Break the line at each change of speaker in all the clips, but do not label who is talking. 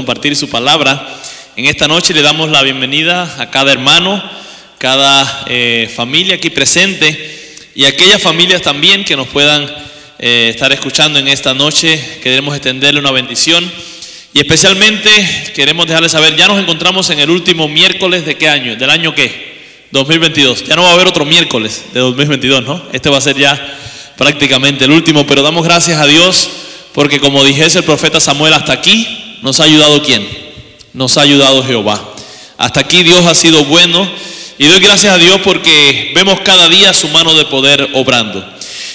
compartir su palabra. En esta noche le damos la bienvenida a cada hermano, cada eh, familia aquí presente y aquellas familias también que nos puedan eh, estar escuchando en esta noche. Queremos extenderle una bendición y especialmente queremos dejarles saber, ya nos encontramos en el último miércoles de qué año, del año qué, 2022. Ya no va a haber otro miércoles de 2022, ¿no? Este va a ser ya prácticamente el último, pero damos gracias a Dios porque como dijese el profeta Samuel, hasta aquí ¿Nos ha ayudado quién? Nos ha ayudado Jehová. Hasta aquí Dios ha sido bueno y doy gracias a Dios porque vemos cada día su mano de poder obrando.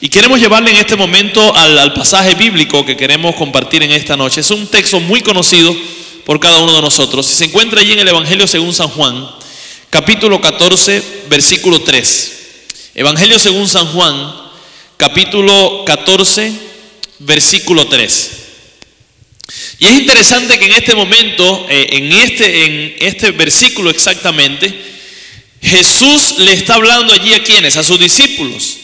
Y queremos llevarle en este momento al, pasaje bíblico que queremos compartir en esta noche. Es un texto muy conocido por cada uno de nosotros. Se encuentra allí en el Evangelio según San Juan, capítulo 14, versículo 3. Evangelio según San Juan, capítulo 14, versículo 3. Y es interesante que en este momento, eh, en, este, en este versículo exactamente, Jesús le está hablando allí a quienes, a sus discípulos.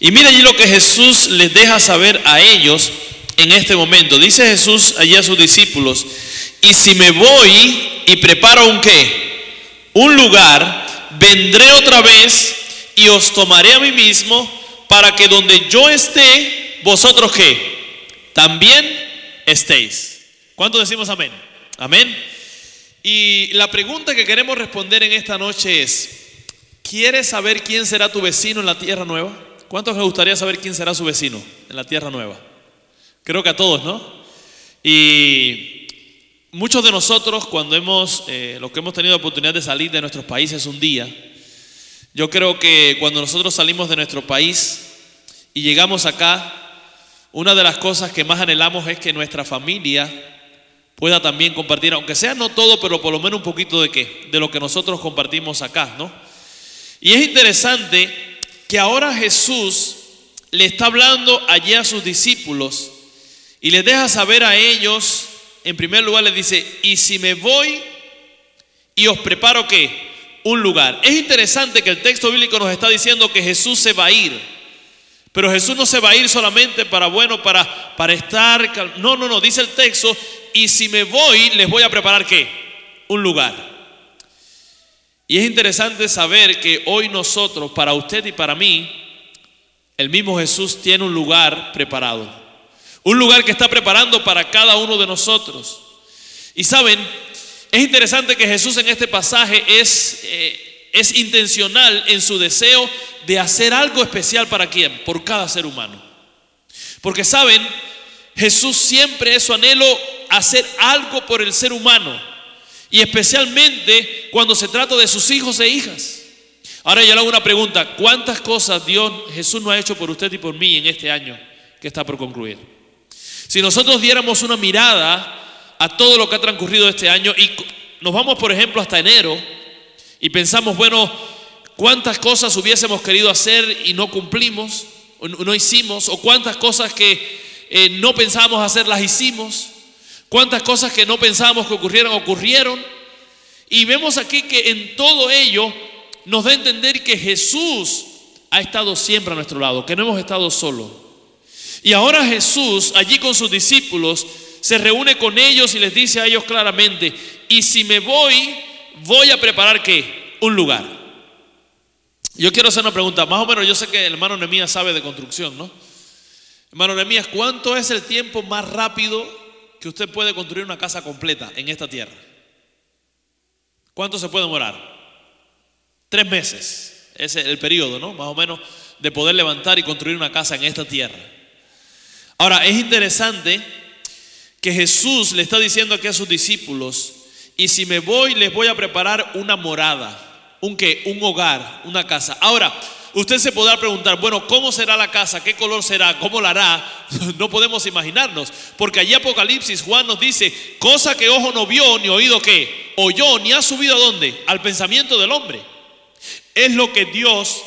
Y mire allí lo que Jesús les deja saber a ellos en este momento. Dice Jesús allí a sus discípulos, y si me voy y preparo un qué, un lugar, vendré otra vez y os tomaré a mí mismo para que donde yo esté, vosotros qué, también estéis. ¿Cuánto decimos amén? Amén. Y la pregunta que queremos responder en esta noche es, ¿quieres saber quién será tu vecino en la tierra nueva? ¿Cuántos les gustaría saber quién será su vecino en la tierra nueva? Creo que a todos, ¿no? Y muchos de nosotros, cuando hemos, eh, los que hemos tenido oportunidad de salir de nuestros países un día, yo creo que cuando nosotros salimos de nuestro país y llegamos acá, una de las cosas que más anhelamos es que nuestra familia pueda también compartir, aunque sea no todo, pero por lo menos un poquito de qué, de lo que nosotros compartimos acá, ¿no? Y es interesante que ahora Jesús le está hablando allí a sus discípulos y les deja saber a ellos, en primer lugar les dice, y si me voy y os preparo qué, un lugar. Es interesante que el texto bíblico nos está diciendo que Jesús se va a ir. Pero Jesús no se va a ir solamente para, bueno, para, para estar... No, no, no, dice el texto y si me voy, les voy a preparar qué? Un lugar. Y es interesante saber que hoy nosotros, para usted y para mí, el mismo Jesús tiene un lugar preparado. Un lugar que está preparando para cada uno de nosotros. Y saben, es interesante que Jesús en este pasaje es, eh, es intencional en su deseo de hacer algo especial para quién? Por cada ser humano. Porque saben, Jesús siempre es su anhelo hacer algo por el ser humano. Y especialmente cuando se trata de sus hijos e hijas. Ahora yo le hago una pregunta. ¿Cuántas cosas Dios, Jesús no ha hecho por usted y por mí en este año que está por concluir? Si nosotros diéramos una mirada a todo lo que ha transcurrido este año y nos vamos, por ejemplo, hasta enero y pensamos, bueno, ¿cuántas cosas hubiésemos querido hacer y no cumplimos, o no hicimos? ¿O cuántas cosas que eh, no pensábamos hacer, las hicimos. Cuántas cosas que no pensábamos que ocurrieran, ocurrieron. Y vemos aquí que en todo ello nos da a entender que Jesús ha estado siempre a nuestro lado, que no hemos estado solos. Y ahora Jesús, allí con sus discípulos, se reúne con ellos y les dice a ellos claramente, y si me voy, voy a preparar qué? Un lugar. Yo quiero hacer una pregunta, más o menos yo sé que el hermano Nemías sabe de construcción, ¿no? Hermano Nehemías, ¿cuánto es el tiempo más rápido que usted puede construir una casa completa en esta tierra? ¿Cuánto se puede demorar? Tres meses. Ese es el periodo, ¿no? Más o menos de poder levantar y construir una casa en esta tierra. Ahora, es interesante que Jesús le está diciendo aquí a sus discípulos, y si me voy, les voy a preparar una morada, un qué, un hogar, una casa. Ahora, Usted se podrá preguntar, bueno, ¿cómo será la casa? ¿Qué color será? ¿Cómo la hará? No podemos imaginarnos, porque allí Apocalipsis Juan nos dice, cosa que ojo no vio, ni oído que oyó, ni ha subido a dónde? Al pensamiento del hombre. Es lo que Dios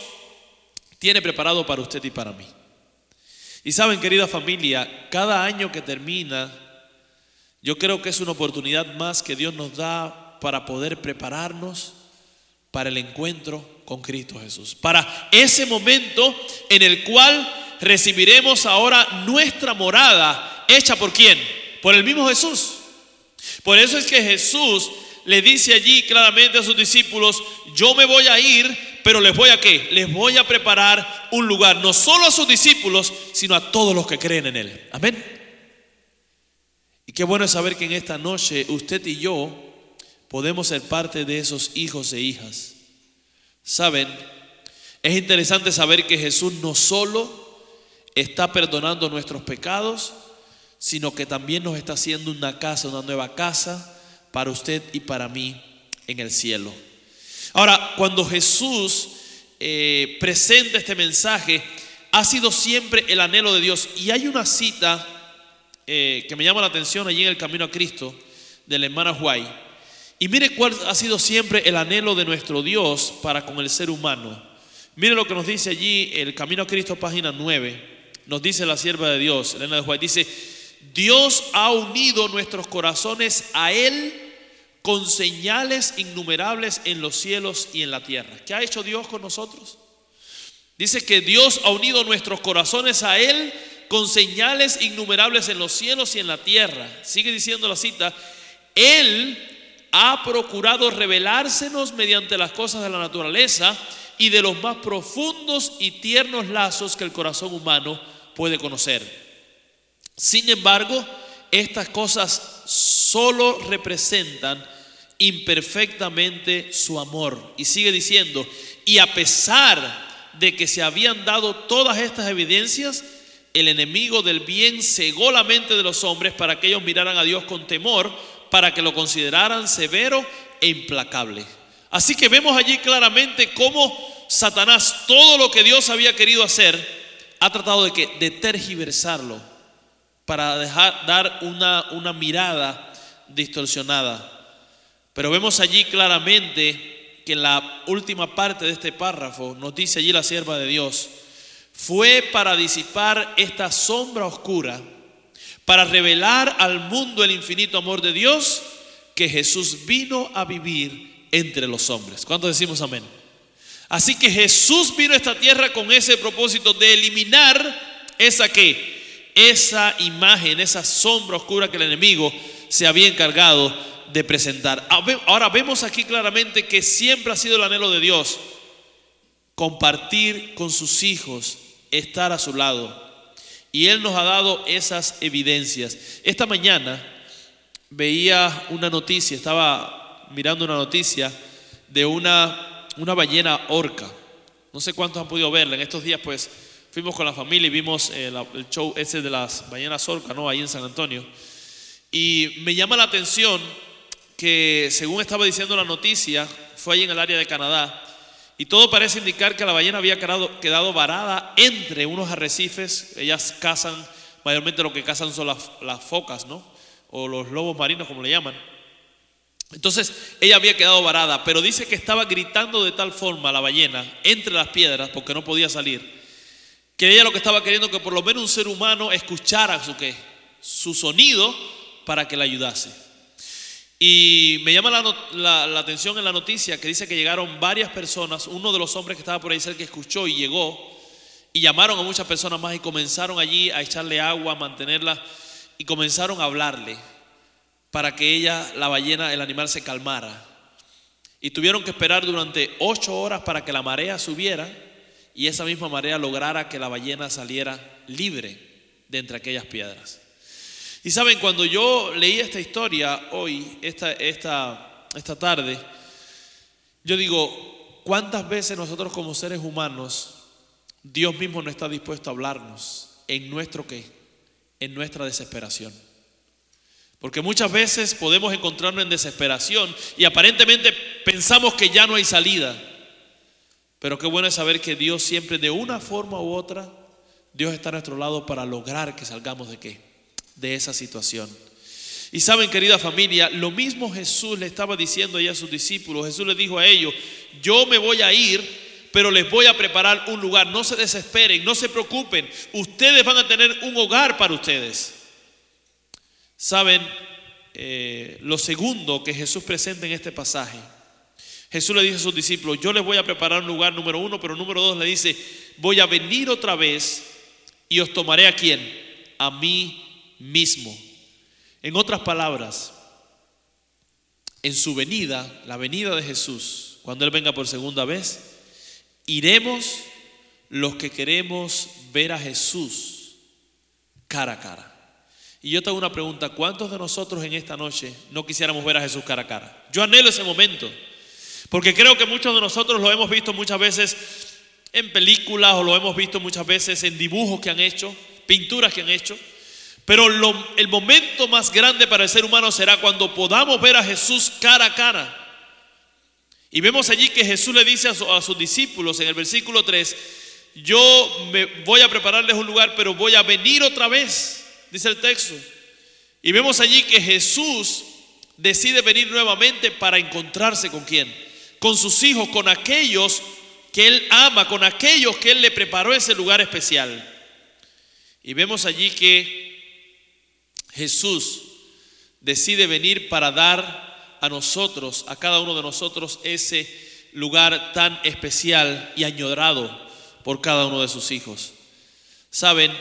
tiene preparado para usted y para mí. Y saben, querida familia, cada año que termina, yo creo que es una oportunidad más que Dios nos da para poder prepararnos para el encuentro con Cristo Jesús. Para ese momento en el cual recibiremos ahora nuestra morada hecha por quién? Por el mismo Jesús. Por eso es que Jesús le dice allí claramente a sus discípulos, yo me voy a ir, pero les voy a qué? Les voy a preparar un lugar, no solo a sus discípulos, sino a todos los que creen en Él. Amén. Y qué bueno es saber que en esta noche usted y yo podemos ser parte de esos hijos e hijas. Saben, es interesante saber que Jesús no solo está perdonando nuestros pecados, sino que también nos está haciendo una casa, una nueva casa para usted y para mí en el cielo. Ahora, cuando Jesús eh, presenta este mensaje, ha sido siempre el anhelo de Dios. Y hay una cita eh, que me llama la atención allí en el Camino a Cristo de la hermana Huay. Y mire cuál ha sido siempre el anhelo de nuestro Dios para con el ser humano. Mire lo que nos dice allí el Camino a Cristo, página 9 nos dice la sierva de Dios, Elena de Juárez, dice, Dios ha unido nuestros corazones a Él con señales innumerables en los cielos y en la tierra. ¿Qué ha hecho Dios con nosotros? Dice que Dios ha unido nuestros corazones a Él con señales innumerables en los cielos y en la tierra. Sigue diciendo la cita, Él ha procurado revelársenos mediante las cosas de la naturaleza y de los más profundos y tiernos lazos que el corazón humano puede conocer. Sin embargo, estas cosas solo representan imperfectamente su amor. Y sigue diciendo, y a pesar de que se habían dado todas estas evidencias, el enemigo del bien cegó la mente de los hombres para que ellos miraran a Dios con temor, para que lo consideraran severo e implacable. Así que vemos allí claramente cómo Satanás, todo lo que Dios había querido hacer, ha tratado de, que, tergiversarlo para dejar, dar una, una mirada distorsionada. Pero vemos allí claramente que en la última parte de este párrafo nos dice allí la sierva de Dios, fue para disipar esta sombra oscura, para revelar al mundo el infinito amor de Dios, que Jesús vino a vivir entre los hombres. ¿Cuántos decimos amén? Así que Jesús vino a esta tierra con ese propósito de eliminar esa que, esa imagen, esa sombra oscura que el enemigo se había encargado de presentar. Ah, ahora vemos aquí claramente que siempre ha sido el anhelo de Dios compartir con sus hijos, estar a su lado. Y Él nos ha dado esas evidencias. Esta mañana veía una noticia, estaba mirando una noticia de una una ballena orca. No sé cuántos han podido verla. En estos días, pues, fuimos con la familia y vimos eh, el show ese de las ballenas orca, ¿no? Ahí en San Antonio. Y me llama la atención que, según estaba diciendo la noticia, fue ahí en el área de Canadá. Y todo parece indicar que la ballena había quedado, varada entre unos arrecifes. Ellas cazan, mayormente lo que cazan son las, focas, ¿no? O los lobos marinos, como le llaman. Entonces ella había quedado varada, pero dice que estaba gritando de tal forma la ballena entre las piedras porque no podía salir, que ella lo que estaba queriendo que por lo menos un ser humano escuchara su, su sonido para que la ayudase. Y me llama la, atención en la noticia que dice que llegaron varias personas, uno de los hombres que estaba por ahí cerca escuchó y llegó, y llamaron a muchas personas más y comenzaron allí a echarle agua, a mantenerla, y comenzaron a hablarle para que ella, la ballena, el animal se calmara. Y tuvieron que esperar durante ocho horas para que la marea subiera y esa misma marea lograra que la ballena saliera libre de entre aquellas piedras. Y saben, cuando yo leí esta historia hoy, esta, esta, esta tarde, yo digo, ¿cuántas veces nosotros como seres humanos, Dios mismo no está dispuesto a hablarnos en nuestro qué? En nuestra desesperación. Porque muchas veces podemos encontrarnos en desesperación y aparentemente pensamos que ya no hay salida. Pero qué bueno es saber que Dios siempre de una forma u otra, Dios está a nuestro lado para lograr que salgamos de qué? De esa situación. Y saben, querida familia, lo mismo Jesús le estaba diciendo a sus discípulos. Jesús les dijo a ellos, yo me voy a ir, pero les voy a preparar un lugar. No se desesperen, no se preocupen. Ustedes van a tener un hogar para ustedes. Saben, eh, lo segundo que Jesús presenta en este pasaje, Jesús le dice a sus discípulos, yo les voy a preparar un lugar número uno, pero número dos le dice, voy a venir otra vez y os tomaré a quién? A mí mismo. En otras palabras, en su venida, la venida de Jesús, cuando Él venga por segunda vez, iremos los que queremos ver a Jesús cara a cara. Y yo tengo una pregunta, ¿cuántos de nosotros en esta noche no quisiéramos ver a Jesús cara a cara? Yo anhelo ese momento, porque creo que muchos de nosotros lo hemos visto muchas veces en películas o lo hemos visto muchas veces en dibujos que han hecho, pinturas que han hecho. Pero el momento más grande para el ser humano será cuando podamos ver a Jesús cara a cara. Y vemos allí que Jesús le dice a, sus discípulos en el versículo 3, yo me voy a prepararles un lugar, pero voy a venir otra vez, dice el texto. Y vemos allí que Jesús decide venir nuevamente para encontrarse con quién? Con sus hijos, con aquellos que Él ama, con aquellos que Él le preparó ese lugar especial. Y vemos allí que Jesús decide venir para dar a nosotros, a cada uno de nosotros, ese lugar tan especial y añorado por cada uno de sus hijos. Saben,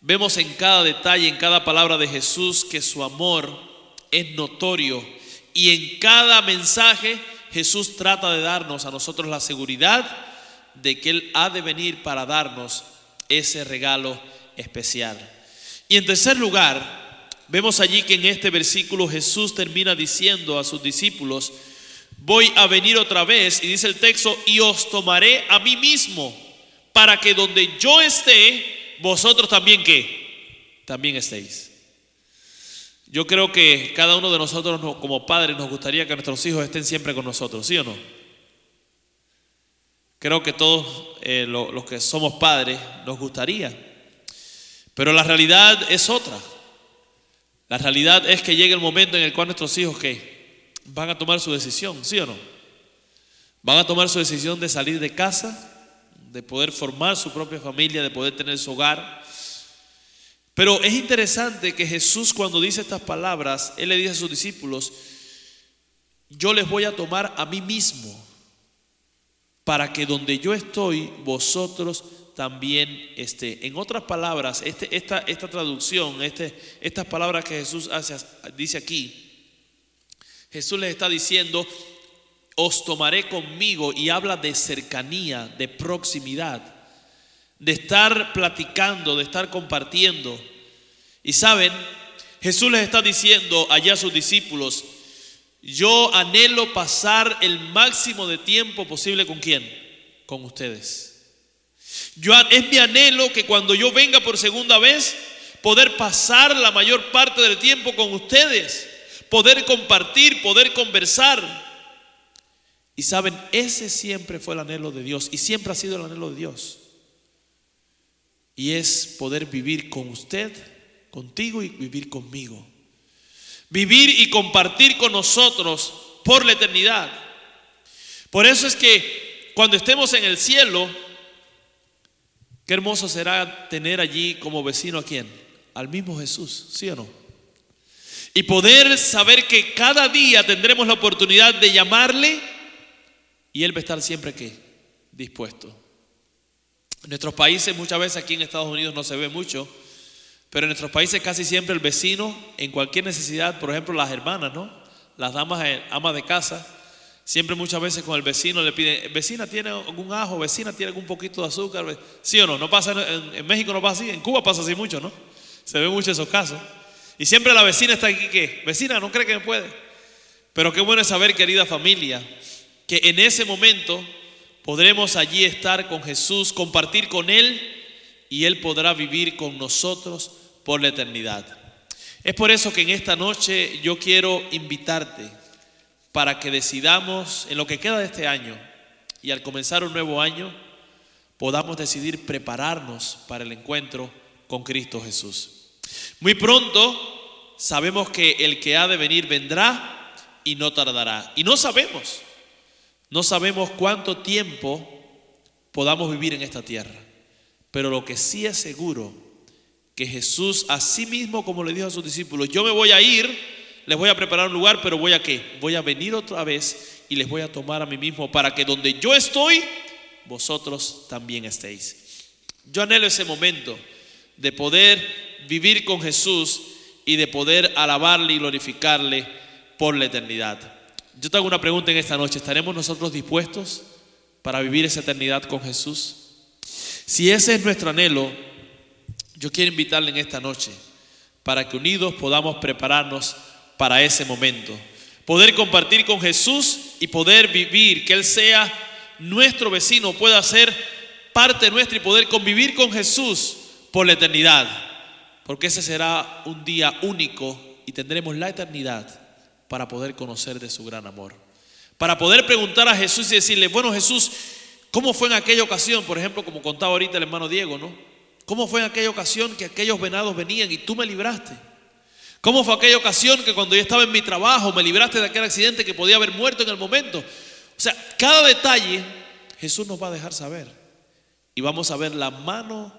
vemos en cada detalle, en cada palabra de Jesús, que su amor es notorio y en cada mensaje Jesús trata de darnos a nosotros la seguridad de que Él ha de venir para darnos ese regalo especial. Y en tercer lugar, vemos allí que en este versículo Jesús termina diciendo a sus discípulos, voy a venir otra vez, y dice el texto, y os tomaré a mí mismo, para que donde yo esté, vosotros también que, también estéis. Yo creo que cada uno de nosotros como padres nos gustaría que nuestros hijos estén siempre con nosotros, ¿sí o no? Creo que todos eh, los que somos padres nos gustaría. Pero la realidad es otra. La realidad es que llega el momento en el cual nuestros hijos que van a tomar su decisión, ¿sí o no? Van a tomar su decisión de salir de casa, de poder formar su propia familia, de poder tener su hogar. Pero es interesante que Jesús cuando dice estas palabras, Él le dice a sus discípulos, yo les voy a tomar a mí mismo para que donde yo estoy, vosotros también esté. En otras palabras, este, esta, esta traducción, este, estas palabras que Jesús hace, dice aquí, Jesús les está diciendo, os tomaré conmigo y habla de cercanía, de proximidad, de estar platicando, de estar compartiendo. Y saben, Jesús les está diciendo allá a sus discípulos, yo anhelo pasar el máximo de tiempo posible con quién? Con ustedes. Es mi anhelo que cuando yo venga por segunda vez, poder pasar la mayor parte del tiempo con ustedes, poder compartir, poder conversar. Y saben, ese siempre fue el anhelo de Dios y siempre ha sido el anhelo de Dios. Y es poder vivir con usted, contigo y vivir conmigo. Vivir y compartir con nosotros por la eternidad. Por eso es que cuando estemos en el cielo, Qué hermoso será tener allí como vecino a quién? Al mismo Jesús, ¿sí o no? Y poder saber que cada día tendremos la oportunidad de llamarle y Él va a estar siempre ¿qué? dispuesto. En nuestros países, muchas veces aquí en Estados Unidos no se ve mucho, pero en nuestros países casi siempre el vecino, en cualquier necesidad, por ejemplo las hermanas, ¿no? Las damas, eh, amas de casa, Siempre muchas veces con el vecino le piden, vecina tiene algún ajo, vecina tiene algún poquito de azúcar, ¿sí o no? No pasa en, México no pasa así, en Cuba pasa así mucho, ¿no? Se ven muchos esos casos. Y siempre la vecina está aquí, ¿qué? Vecina, no cree que me puede. Pero qué bueno es saber, querida familia, que en ese momento podremos allí estar con Jesús, compartir con Él y Él podrá vivir con nosotros por la eternidad. Es por eso que en esta noche yo quiero invitarte para que decidamos en lo que queda de este año y al comenzar un nuevo año podamos decidir prepararnos para el encuentro con Cristo Jesús. Muy pronto sabemos que el que ha de venir vendrá y no tardará. Y no sabemos, no sabemos cuánto tiempo podamos vivir en esta tierra. Pero lo que sí es seguro, que Jesús, así mismo como le dijo a sus discípulos, yo me voy a ir, les voy a preparar un lugar, pero voy a qué? Voy a venir otra vez y les voy a tomar a mí mismo para que donde yo estoy, vosotros también estéis. Yo anhelo ese momento de poder vivir con Jesús y de poder alabarle y glorificarle por la eternidad. Yo te hago una pregunta en esta noche. ¿Estaremos nosotros dispuestos para vivir esa eternidad con Jesús? Si ese es nuestro anhelo, yo quiero invitarle en esta noche para que unidos podamos prepararnos para ese momento. Poder compartir con Jesús y poder vivir, que Él sea nuestro vecino, pueda ser parte nuestra y poder convivir con Jesús por la eternidad. Porque ese será un día único y tendremos la eternidad para poder conocer de su gran amor. Para poder preguntar a Jesús y decirle, bueno Jesús, ¿cómo fue en aquella ocasión? Por ejemplo, como contaba ahorita el hermano Diego, ¿no? ¿Cómo fue en aquella ocasión que aquellos venados venían y tú me libraste? ¿Cómo fue aquella ocasión que cuando yo estaba en mi trabajo me libraste de aquel accidente que podía haber muerto en el momento? O sea, cada detalle Jesús nos va a dejar saber. Y vamos a ver la mano,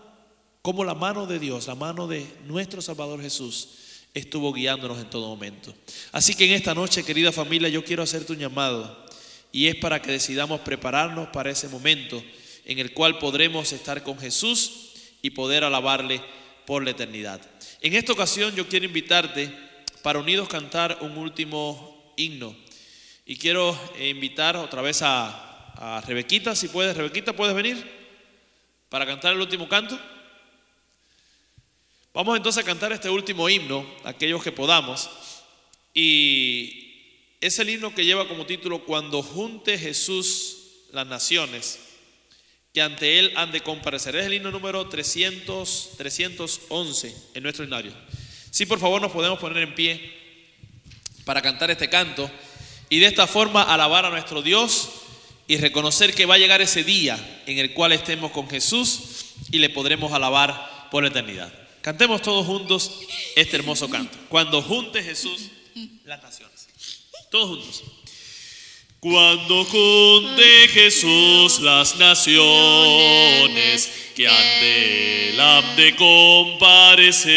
como la mano de Dios, la mano de nuestro Salvador Jesús estuvo guiándonos en todo momento. Así que en esta noche, querida familia, yo quiero hacerte un llamado y es para que decidamos prepararnos para ese momento en el cual podremos estar con Jesús y poder alabarle por la eternidad. En esta ocasión yo quiero invitarte para unidos cantar un último himno y quiero eh, invitar otra vez a, Rebequita, si puedes, Rebequita, ¿puedes venir para cantar el último canto? Vamos entonces a cantar este último himno, aquellos que podamos. Y es el himno que lleva como título Cuando junte Jesús las naciones, que ante Él han de comparecer. Es el himno número 300, 311 en nuestro himnario. Si por favor nos podemos poner en pie para cantar este canto y de esta forma alabar a nuestro Dios y reconocer que va a llegar ese día en el cual estemos con Jesús y le podremos alabar por la eternidad. Cantemos todos juntos este hermoso canto. Cuando junte Jesús las naciones. Todos juntos. Cuando junte Jesús las naciones que ante él han de comparecer,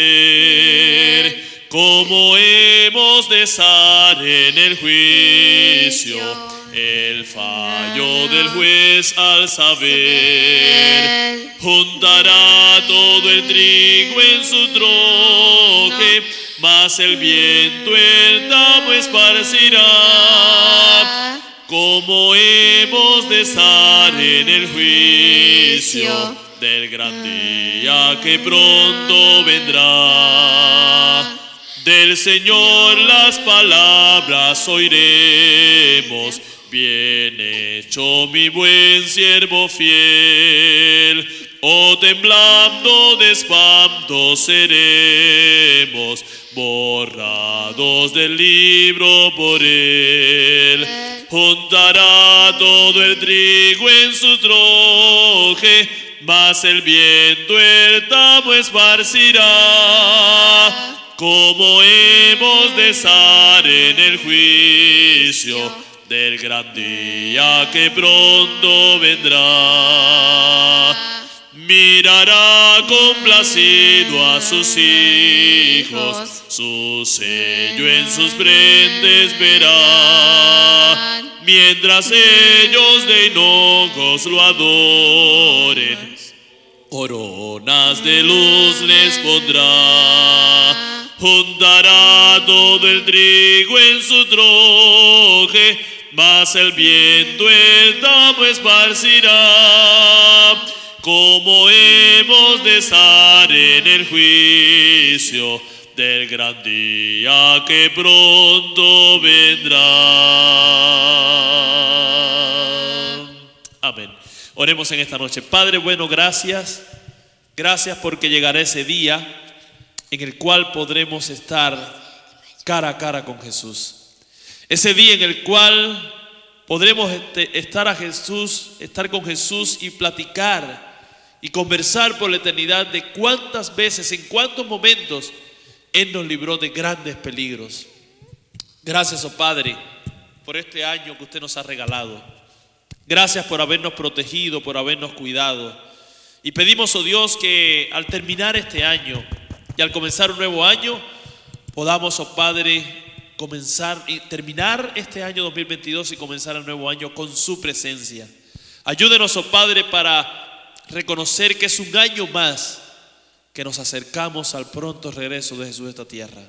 como hemos de estar en el juicio el fallo del juez al saber juntará todo el trigo en su troje, mas el viento el tamo esparcirá. Como hemos de estar en el juicio del gran día que pronto vendrá. Del Señor las palabras oiremos. Bien hecho mi buen siervo fiel, o temblando de espanto seremos, borrados del libro por él. Juntará todo el trigo en su troje, mas el viento el tamo esparcirá. Como hemos de estar en el juicio del gran día que pronto vendrá. Mirará complacido a sus hijos, su sello en sus prendes verá, mientras ellos de hinojos lo adoren, coronas de luz les pondrá, juntará todo el trigo en su troje, mas el viento el tamo esparcirá, como hemos de estar en el juicio del gran día que pronto vendrá. Amén. Oremos en esta noche. Padre bueno, gracias. Gracias porque llegará ese día en el cual podremos estar cara a cara con Jesús. Ese día en el cual podremos este, estar a Jesús, estar con Jesús y platicar y conversar por la eternidad de cuántas veces, en cuántos momentos Él nos libró de grandes peligros. Gracias, oh Padre, por este año que usted nos ha regalado. Gracias por habernos protegido, por habernos cuidado. Y pedimos, oh Dios, que al terminar este año y al comenzar un nuevo año, podamos, oh Padre, comenzar y terminar este año 2022 y comenzar el nuevo año con su presencia. Ayúdenos, oh Padre, para reconocer que es un año más que nos acercamos al pronto regreso de Jesús a esta tierra.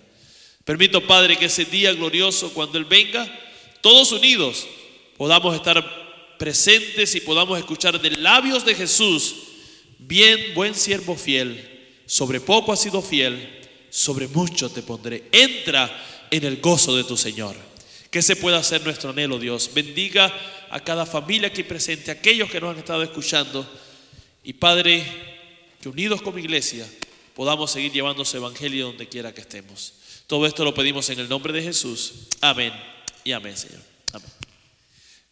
Permito, Padre, que ese día glorioso, cuando Él venga, todos unidos, podamos estar presentes y podamos escuchar de labios de Jesús, bien, buen siervo fiel, sobre poco has sido fiel, sobre mucho te pondré. Entra en el gozo de tu Señor. Que ese pueda ser nuestro anhelo, Dios. Bendiga a cada familia aquí presente, a aquellos que nos han estado escuchando. Y Padre, que unidos como iglesia podamos seguir llevando su evangelio donde quiera que estemos. Todo esto lo pedimos en el nombre de Jesús. Amén y amén, Señor. Amén.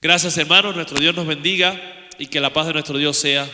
Gracias, hermanos. Nuestro Dios nos bendiga y que la paz de nuestro Dios sea